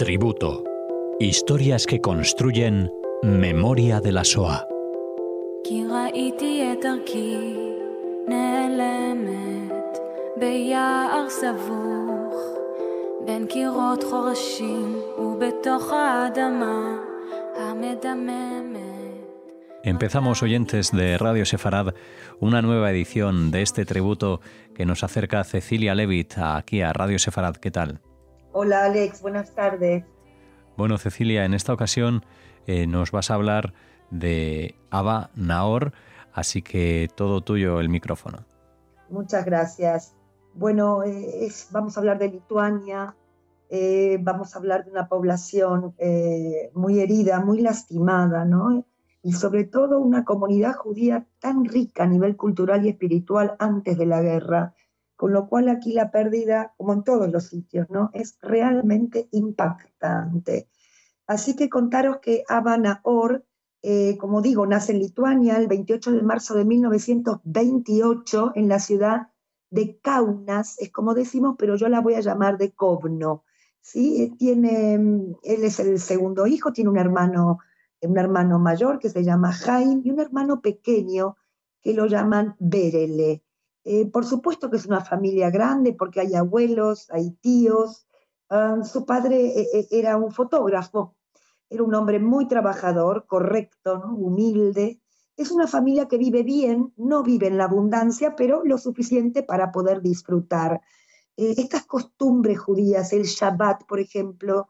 Tributo. Historias que construyen memoria de la SOA. Empezamos, oyentes de Radio Sefarad, una nueva edición de este tributo que nos acerca Cecilia Levitt aquí a Radio Sefarad. ¿Qué tal? Hola Alex, buenas tardes. Bueno, Cecilia, en esta ocasión eh, nos vas a hablar de Aba Naor, así que todo tuyo el micrófono. Muchas gracias. Bueno, eh, vamos a hablar de Lituania, eh, vamos a hablar de una población muy herida, muy lastimada, ¿no? y sobre todo una comunidad judía tan rica a nivel cultural y espiritual antes de la guerra, con lo cual aquí la pérdida, como en todos los sitios, ¿no? es realmente impactante. Así que contaros que Habana Or, eh, como digo, nace en Lituania el 28 de marzo de 1928 en la ciudad de Kaunas, es como decimos, pero yo la voy a llamar de Kovno. ¿sí? Tiene, él es el segundo hijo, tiene un hermano un hermano mayor que se llama Jaime y un hermano pequeño que lo llaman Berele. Eh, por supuesto que es una familia grande porque hay abuelos, hay tíos. Ah, su padre eh, eh, era un fotógrafo, era un hombre muy trabajador, correcto, humilde. Es una familia que vive bien, no vive en la abundancia, pero lo suficiente para poder disfrutar. estas costumbres judías, el Shabbat, por ejemplo,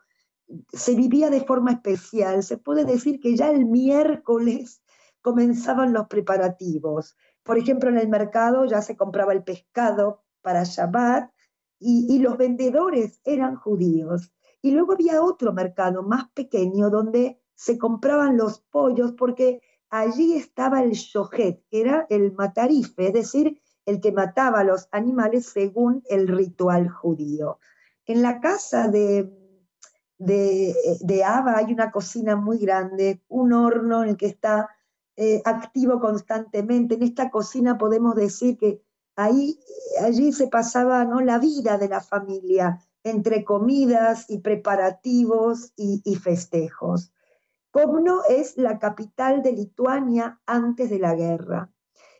se vivía de forma especial. Se puede decir que ya el miércoles comenzaban los preparativos. Por ejemplo, en el mercado ya se compraba el pescado para Shabbat y, los vendedores eran judíos. Y luego había otro mercado más pequeño donde se compraban los pollos porque allí estaba el shohet, que era el matarife, es decir, el que mataba a los animales según el ritual judío. En la casa de, de, de Ava hay una cocina muy grande, un horno en el que está eh, activo constantemente. En esta cocina podemos decir que ahí, allí se pasaba ¿no? la vida de la familia entre comidas y preparativos y, festejos. Kovno es la capital de Lituania antes de la guerra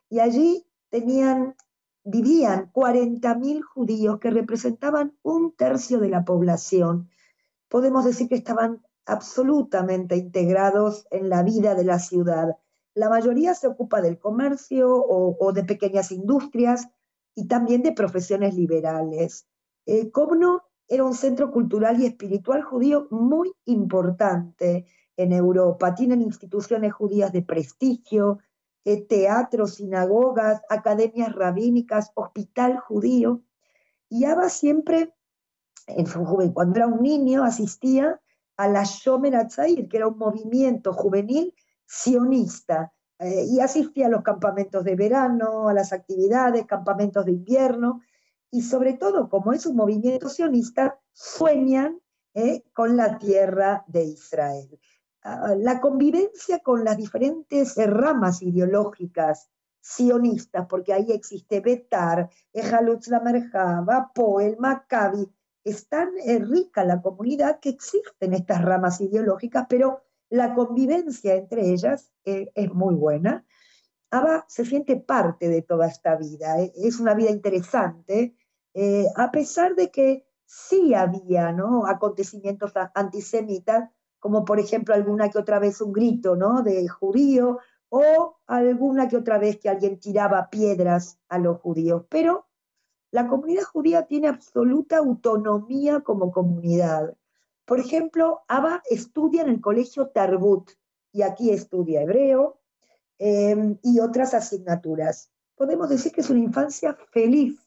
y allí tenían, vivían 40.000 judíos que representaban un tercio de la población podemos decir que estaban absolutamente integrados en la vida de la ciudad. La mayoría se ocupa del comercio o, de pequeñas industrias y también de profesiones liberales. Eh, era un centro cultural y espiritual judío muy importante en Europa. Tienen instituciones judías de prestigio, eh, teatros, sinagogas, academias rabínicas, hospital judío. Y Abba siempre cuando era un niño, asistía a la Shomer Atzair, que era un movimiento juvenil sionista, eh, y asistía a los campamentos de verano, a las actividades, campamentos de invierno, y sobre todo, como es un movimiento sionista, sueñan eh, con la tierra de Israel. Ah, la convivencia con las diferentes ramas ideológicas sionistas, porque ahí existe Betar, Ejalutz la Merjava, Poel, Maccabi, es tan eh, rica la comunidad que existen estas ramas ideológicas, pero la convivencia entre ellas eh, es muy buena. Abba se siente parte de toda esta vida, eh, es una vida interesante, a pesar de que sí había ¿no? acontecimientos antisemitas, como por ejemplo alguna que otra vez un grito ¿no? de judío o alguna que otra vez que alguien tiraba piedras a los judíos, pero la comunidad judía tiene absoluta autonomía como comunidad. Por ejemplo, Abba estudia en el colegio Tarbut y aquí estudia hebreo em, y otras asignaturas. Podemos decir que es una infancia feliz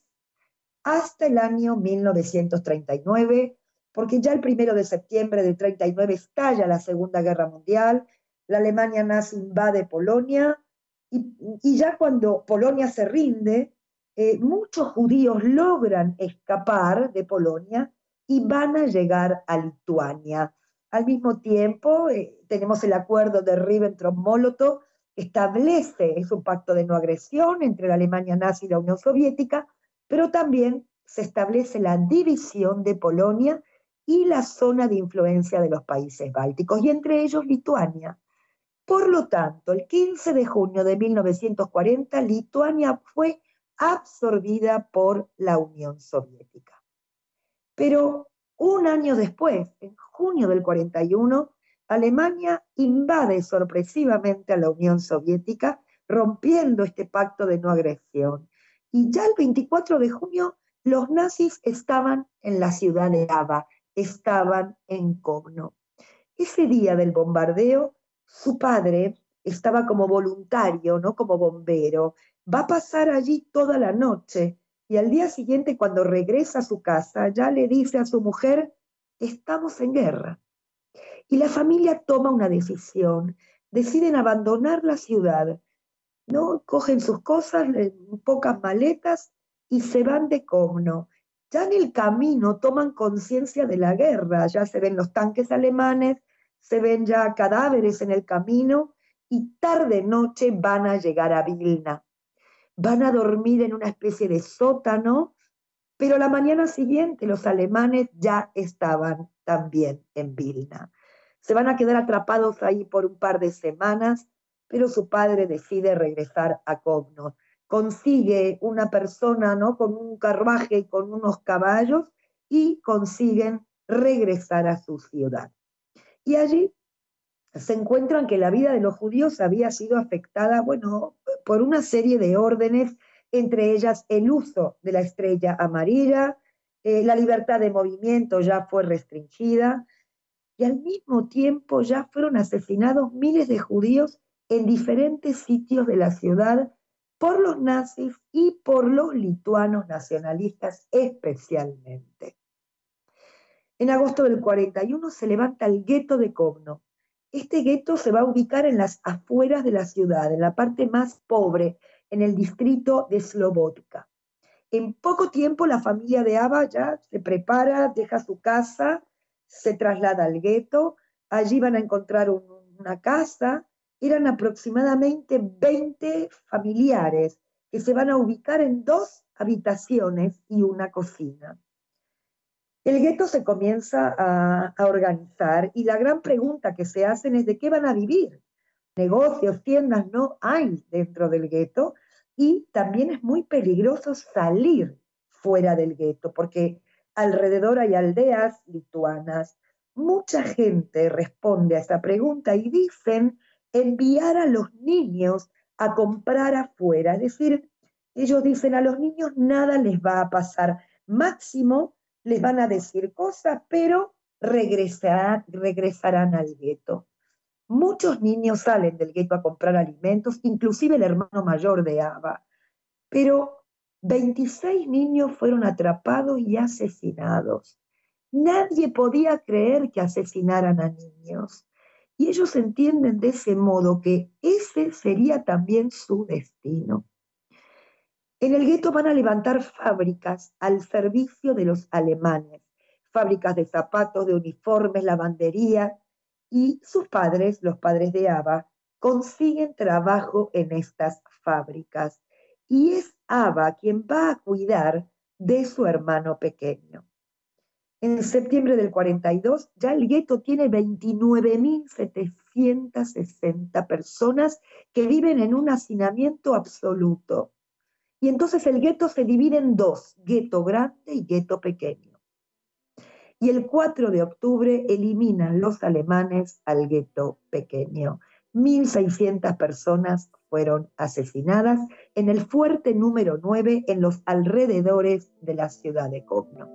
hasta el año 1939, porque ya el primero de septiembre de 39 estalla la Segunda Guerra Mundial, la Alemania nazi invade Polonia y, y ya cuando Polonia se rinde, eh, muchos judíos logran escapar de Polonia y van a llegar a Lituania. Al mismo tiempo, eh, tenemos el acuerdo de Ribbentrop-Molotov, que establece, es un pacto de no agresión entre la Alemania nazi y la Unión Soviética, pero también se establece la división de Polonia y la zona de influencia de los países bálticos, y entre ellos Lituania. Por lo tanto, el 15 de junio de 1940, Lituania fue absorbida por la Unión Soviética. Pero un año después, en junio del 41, Alemania invade sorpresivamente a la Unión Soviética, rompiendo este pacto de no agresión. Y ya el 24 de junio, los nazis estaban en la ciudad de Ava, estaban en Kovno. Ese día del bombardeo, su padre estaba como voluntario, no como bombero. Va a pasar allí toda la noche y al día siguiente, cuando regresa a su casa, ya le dice a su mujer, estamos en guerra. Y la familia toma una decisión, deciden abandonar la ciudad, ¿no? Cogen sus cosas, pocas maletas y se van de Comno. Ya en el camino toman conciencia de la guerra, ya se ven los tanques alemanes, se ven ya cadáveres en el camino y tarde noche van a llegar a Vilna. Van a dormir en una especie de sótano, pero la mañana siguiente los alemanes ya estaban también en Vilna. Se van a quedar atrapados ahí por un par de semanas, pero su padre decide regresar a Kovno consigue una persona ¿no? con un carruaje y con unos caballos y consiguen regresar a su ciudad. Y allí se encuentran que la vida de los judíos había sido afectada, bueno, por una serie de órdenes, entre ellas el uso de la estrella amarilla, eh, la libertad de movimiento ya fue restringida y al mismo tiempo ya fueron asesinados miles de judíos en diferentes sitios de la ciudad por los nazis y por los lituanos nacionalistas especialmente. En agosto del 41 se levanta el gueto de Kovno. Este gueto se va a ubicar en las afueras de la ciudad, en la parte más pobre, en el distrito de Slobotka. En poco tiempo la familia de Ava ya se prepara, deja su casa, se traslada al gueto, allí van a encontrar una casa, eran aproximadamente 20 familiares que se van a ubicar en dos habitaciones y una cocina. El gueto se comienza a, organizar y la gran pregunta que se hacen es de qué van a vivir. Negocios, tiendas no hay dentro del gueto y también es muy peligroso salir fuera del gueto porque alrededor hay aldeas lituanas. Mucha gente responde a esta pregunta y dicen enviar a los niños a comprar afuera. Es decir, ellos dicen a los niños nada les va a pasar. Máximo les van a decir cosas, pero regresarán, al gueto. Muchos niños salen del gueto a comprar alimentos, inclusive el hermano mayor de Ava. Pero 26 niños fueron atrapados y asesinados. Nadie podía creer que asesinaran a niños. Y ellos entienden de ese modo que ese sería también su destino. En el gueto van a levantar fábricas al servicio de los alemanes, fábricas de zapatos, de uniformes, lavandería, y sus padres, los padres de Ava, consiguen trabajo en estas fábricas. Y es Ava quien va a cuidar de su hermano pequeño. En septiembre del 42 ya el gueto tiene 29.760 personas que viven en un hacinamiento absoluto. Y entonces el gueto se divide en dos, gueto grande y gueto pequeño. Y el 4 de octubre eliminan los alemanes al gueto pequeño. 1.600 personas fueron asesinadas en el fuerte número 9 en los alrededores de la ciudad de Kovno.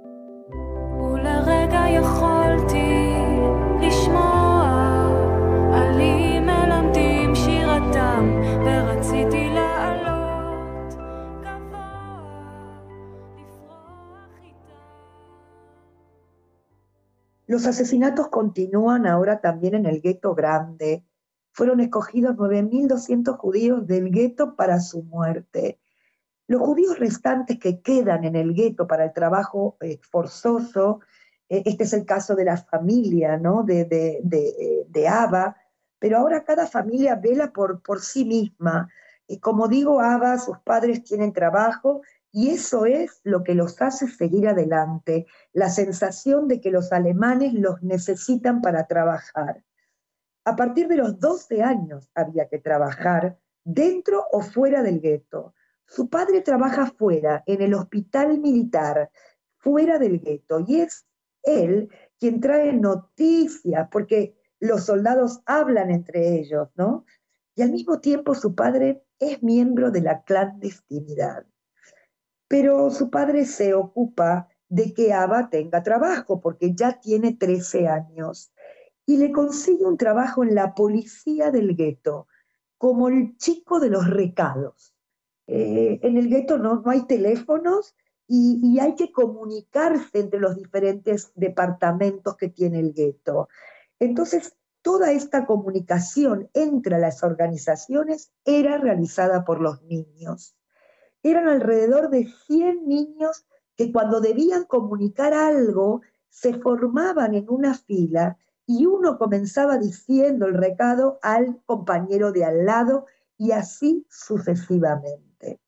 Los asesinatos continúan ahora también en el gueto grande. Fueron escogidos 9.200 judíos del gueto para su muerte. Los judíos restantes que quedan en el gueto para el trabajo eh, forzoso, eh, este es el caso de la familia ¿no? de, de, de, Abba, pero ahora cada familia vela por, por sí misma. Y como digo, Abba, sus padres tienen trabajo Y eso es lo que los hace seguir adelante, la sensación de que los alemanes los necesitan para trabajar. A partir de los 12 años había que trabajar dentro o fuera del gueto. Su padre trabaja fuera, en el hospital militar, fuera del gueto, y es él quien trae noticias, porque los soldados hablan entre ellos, ¿no? Y al mismo tiempo su padre es miembro de la clandestinidad. Pero su padre se ocupa de que Ava tenga trabajo, porque ya tiene 13 años, y le consigue un trabajo en la policía del gueto, como el chico de los recados. Eh, en el gueto no, no hay teléfonos y, hay que comunicarse entre los diferentes departamentos que tiene el gueto. Entonces, toda esta comunicación entre las organizaciones era realizada por los niños. Eran alrededor de 100 niños que cuando debían comunicar algo se formaban en una fila y uno comenzaba diciendo el recado al compañero de al lado y así sucesivamente.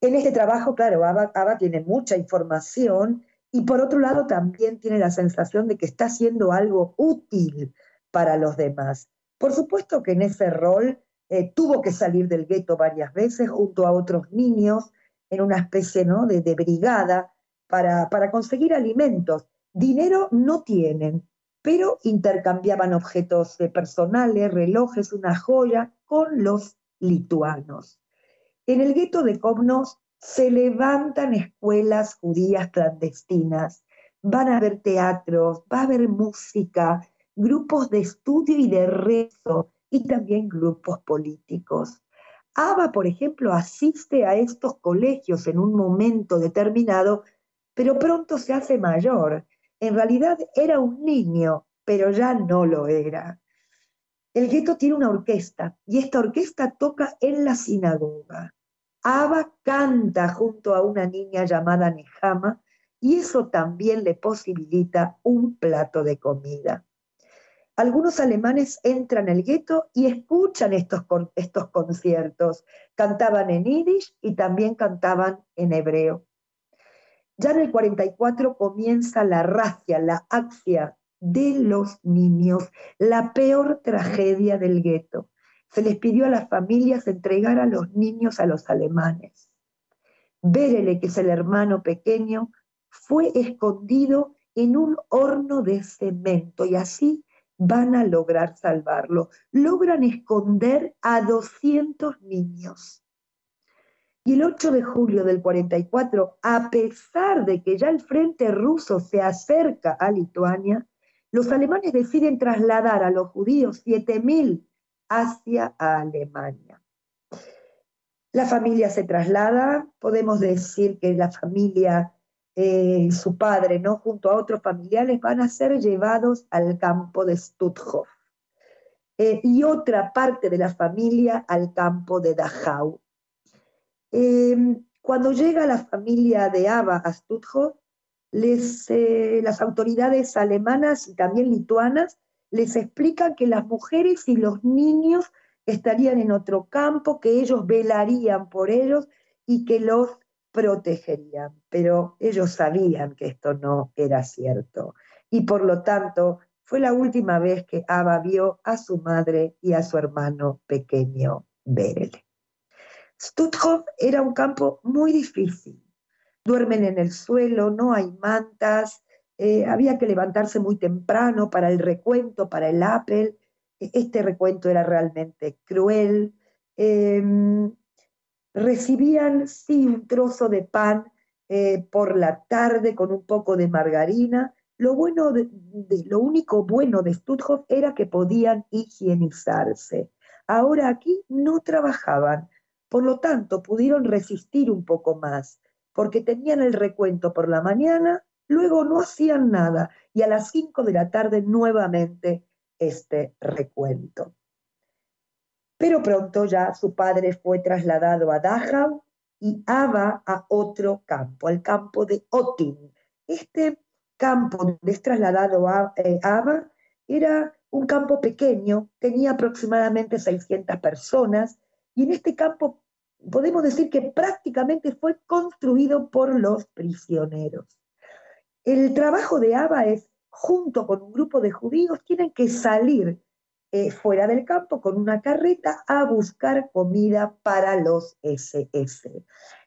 En este trabajo, claro, Ava, tiene mucha información y por otro lado también tiene la sensación de que está haciendo algo útil para los demás. Por supuesto que en ese rol eh, tuvo que salir del gueto varias veces junto a otros niños en una especie ¿no? de, brigada para, para conseguir alimentos. Dinero no tienen, pero intercambiaban objetos personales, relojes, una joya con los lituanos. En el gueto de Komnos se levantan escuelas judías clandestinas, van a haber teatros, va a haber música, grupos de estudio y de rezo y también grupos políticos. Ava, por ejemplo, asiste a estos colegios en un momento determinado, pero pronto se hace mayor. En realidad era un niño, pero ya no lo era. El gueto tiene una orquesta y esta orquesta toca en la sinagoga. Ava canta junto a una niña llamada Nehama y eso también le posibilita un plato de comida. Algunos alemanes entran al gueto y escuchan estos, estos conciertos. Cantaban en yiddish y también cantaban en hebreo. Ya en el 44 comienza la racia, la axia de los niños, la peor tragedia del gueto se les pidió a las familias entregar a los niños a los alemanes. Bérele, que es el hermano pequeño, fue escondido en un horno de cemento y así van a lograr salvarlo. Logran esconder a 200 niños. Y el 8 de julio del 44, a pesar de que ya el frente ruso se acerca a Lituania, los alemanes deciden trasladar a los judíos 7.000 hacia Alemania. La familia se traslada, podemos decir que la familia, eh, su padre, ¿no? junto a otros familiares, van a ser llevados al campo de Stutthof. Eh, y otra parte de la familia al campo de Dachau. Em, cuando llega la familia de Ava a Stutthof, eh, las autoridades alemanas y también lituanas les explican que las mujeres y los niños estarían en otro campo, que ellos velarían por ellos y que los protegerían. Pero ellos sabían que esto no era cierto. Y por lo tanto, fue la última vez que Ava vio a su madre y a su hermano pequeño Berel. Stutthof era un campo muy difícil. Duermen en el suelo, no hay mantas, eh, había que levantarse muy temprano para el recuento, para el Apple. E, este recuento era realmente cruel. Em, recibían, sí, un trozo de pan eh, por la tarde con un poco de margarina. Lo, bueno lo único bueno de Stutthof era que podían higienizarse. Ahora aquí no trabajaban, por lo tanto pudieron resistir un poco más, porque tenían el recuento por la mañana Luego no hacían nada y a las 5 de la tarde nuevamente este recuento. Pero pronto ya su padre fue trasladado a Dachau y Ava a otro campo, al campo de Otin. Este campo donde es trasladado a eh, Ava era un campo pequeño, tenía aproximadamente 600 personas y en este campo podemos decir que prácticamente fue construido por los prisioneros. El trabajo de Abba es, junto con un grupo de judíos, tienen que salir eh, fuera del campo con una carreta a buscar comida para los SS.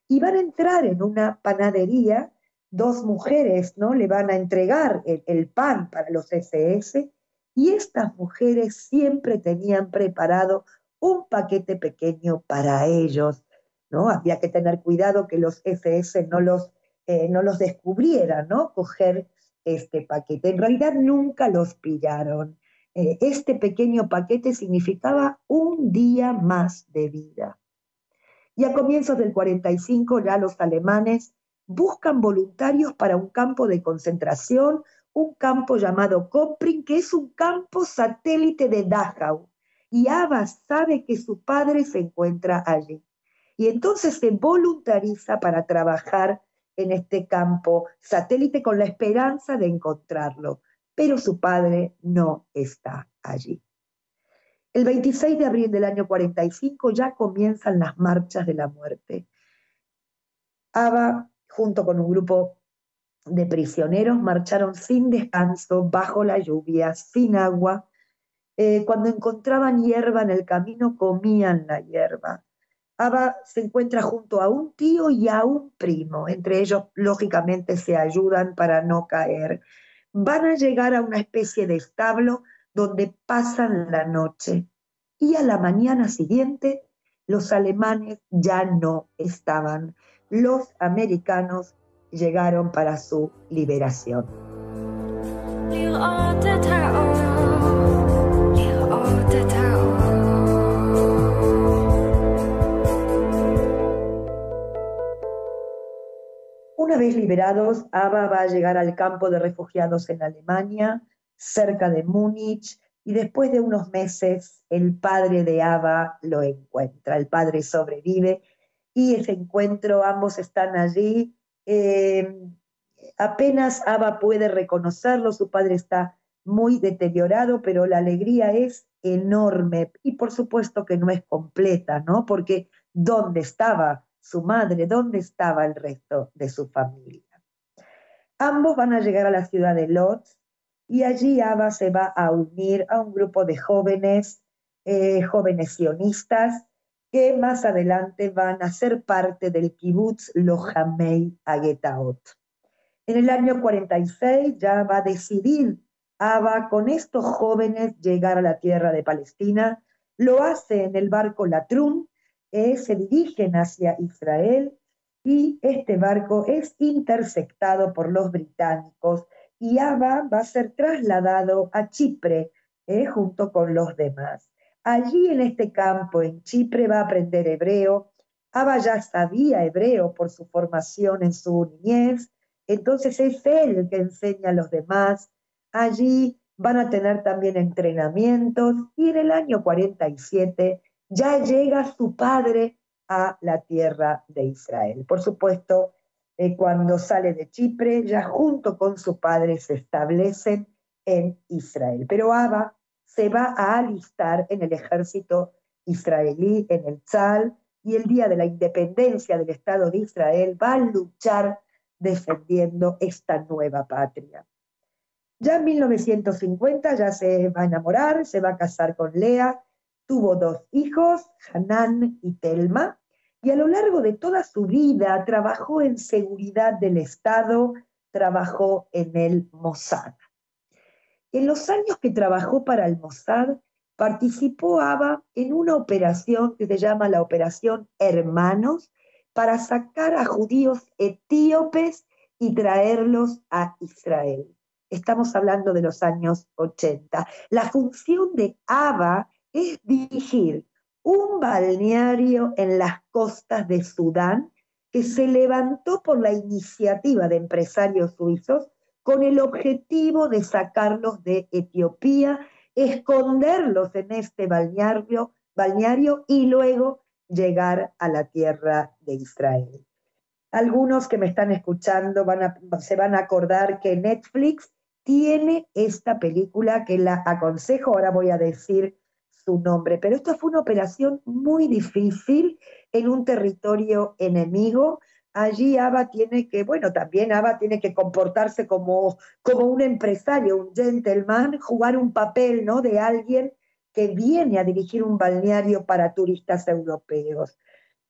Y van a entrar en una panadería, dos mujeres ¿no? le van a entregar el, pan para los SS y estas mujeres siempre tenían preparado un paquete pequeño para ellos, ¿no? Había que tener cuidado que los SS no los, eh, no los descubrieran, ¿no? Coger este paquete. En realidad nunca los pillaron. Eh, este pequeño paquete significaba un día más de vida. Y a comienzos del 45 ya los alemanes buscan voluntarios para un campo de concentración, un campo llamado Kopring, que es un campo satélite de Dachau y Ava sabe que su padre se encuentra allí. Y entonces se voluntariza para trabajar en este campo satélite con la esperanza de encontrarlo, pero su padre no está allí. El 26 de abril del año 45 ya comienzan las marchas de la muerte. Ava, junto con un grupo de prisioneros, marcharon sin descanso, bajo la lluvia, sin agua, eh, cuando encontraban hierba en el camino, comían la hierba. Ava se encuentra junto a un tío y a un primo. Entre ellos, lógicamente, se ayudan para no caer. Van a llegar a una especie de establo donde pasan la noche. Y a la mañana siguiente, los alemanes ya no estaban. Los americanos llegaron para su liberación. Una vez liberados, Ava va a llegar al campo de refugiados en Alemania, cerca de Múnich, y después de unos meses el padre de Ava lo encuentra. El padre sobrevive y ese encuentro, ambos están allí. Eh, apenas Ava puede reconocerlo, su padre está muy deteriorado, pero la alegría es enorme y por supuesto que no es completa, ¿no? Porque ¿dónde estaba su madre? ¿Dónde estaba el resto de su familia? Ambos van a llegar a la ciudad de Lodz y allí Abba se va a unir a un grupo de jóvenes, eh, jóvenes sionistas, que más adelante van a ser parte del kibbutz Lohamei Agetaot. En el año 46 ya va a decidir Abba con estos jóvenes llegar a la tierra de Palestina. Lo hace en el barco Latrun, eh, se dirigen hacia Israel y este barco es interceptado por los británicos y Abba va a ser trasladado a Chipre eh, junto con los demás. Allí en este campo, en Chipre, va a aprender hebreo. Abba ya sabía hebreo por su formación en su niñez, entonces es él el que enseña a los demás Allí van a tener también entrenamientos y en el año 47 ya llega su padre a la tierra de Israel. Por supuesto, eh, cuando sale de Chipre, ya junto con su padre se establecen en Israel. Pero Abba se va a alistar en el ejército israelí, en el Tzal, y el día de la independencia del Estado de Israel va a luchar defendiendo esta nueva patria. Ya en 1950 ya se va a enamorar, se va a casar con Lea, tuvo dos hijos, Hanan y Telma, y a lo largo de toda su vida trabajó en seguridad del Estado, trabajó en el Mossad. En los años que trabajó para el Mossad, participó Ava en una operación que se llama la Operación Hermanos para sacar a judíos etíopes y traerlos a Israel. Estamos hablando de los años 80. La función de ABA es dirigir un balneario en las costas de Sudán que se levantó por la iniciativa de empresarios suizos con el objetivo de sacarlos de Etiopía, esconderlos en este balneario, y luego llegar a la tierra de Israel. Algunos que me están escuchando se van a acordar que Netflix tiene esta película que la aconsejo, ahora voy a decir su nombre. Pero esto fue una operación muy difícil en un territorio enemigo. Allí Ava tiene que, bueno, también Ava tiene que comportarse como, como un empresario, un gentleman, jugar un papel, ¿no? De alguien que viene a dirigir un balneario para turistas europeos.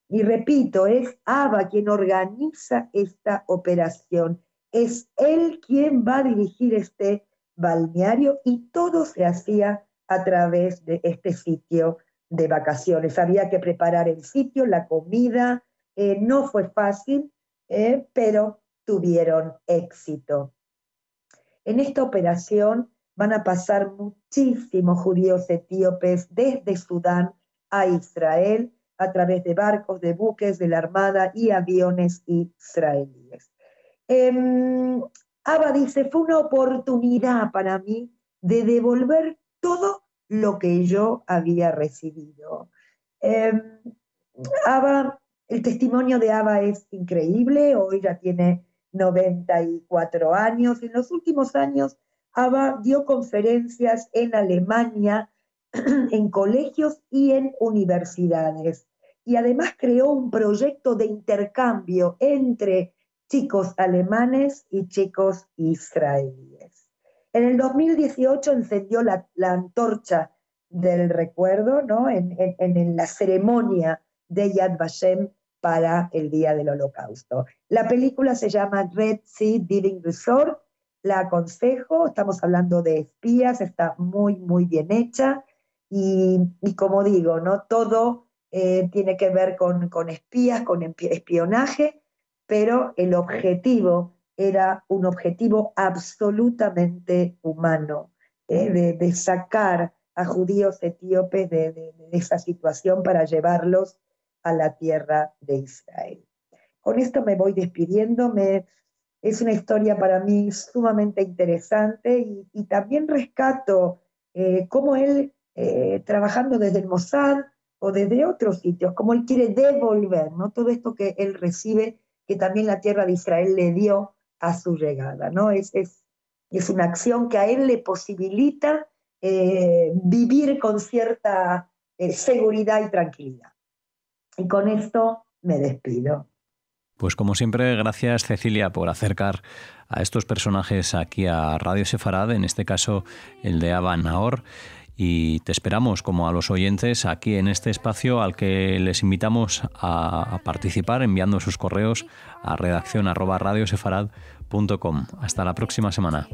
Y repito, es Ava quien organiza esta operación. Es él quien va a dirigir este balneario y todo se hacía a través de este sitio de vacaciones. Había que preparar el sitio, la comida, eh, no fue fácil, eh, pero tuvieron éxito. En esta operación van a pasar muchísimos judíos etíopes desde Sudán a Israel a través de barcos, de buques, de la Armada y aviones israelíes. Eh, Abba dice, fue una oportunidad para mí de devolver todo lo que yo había recibido. Eh, el testimonio de Abba es increíble, hoy ya tiene 94 años. En los últimos años Abba dio conferencias en Alemania, en colegios y en universidades. Y además creó un proyecto de intercambio entre chicos alemanes y chicos israelíes. En el 2018 encendió la, antorcha del recuerdo ¿no? en, en, la ceremonia de Yad Vashem para el Día del Holocausto. La película se llama Red Sea Diving Resort la aconsejo, estamos hablando de espías, está muy, muy bien hecha y, como digo, ¿no? todo eh, tiene que ver con, espías, con espionaje, pero el objetivo era un objetivo absolutamente humano, ¿eh? de, sacar a judíos etíopes de, esa situación para llevarlos a la tierra de Israel. Con esto me voy despidiendo, me, es una historia para mí sumamente interesante y, también rescato eh, cómo él, eh, trabajando desde el Mossad o desde otros sitios, cómo él quiere devolver ¿no? todo esto que él recibe, que también la tierra de Israel le dio a su llegada. ¿no? Es, es, es una acción que a él le posibilita eh, vivir con cierta seguridad y tranquilidad. Y con esto me despido. Pues como siempre, gracias Cecilia por acercar a estos personajes aquí a Radio Sefarad, en este caso el de Aba Nahor. Y te esperamos, como a los oyentes, aquí en este espacio al que les invitamos a, participar enviando sus correos a redacción Hasta la próxima semana.